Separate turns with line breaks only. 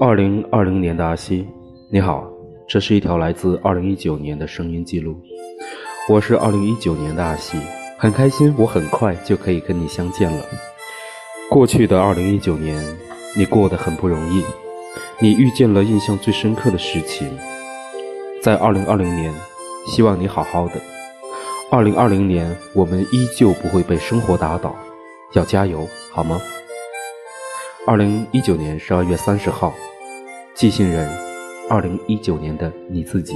二零二零年的阿西，你好，这是一条来自二零一九年的声音记录。我是二零一九年的阿西，很开心，我很快就可以跟你相见了。过去的二零一九年，你过得很不容易，你遇见了印象最深刻的事情。在二零二零年，希望你好好的。二零二零年，我们依旧不会被生活打倒，要加油，好吗？二零一九年十二月三十号。寄信人，二零一九年的你自己。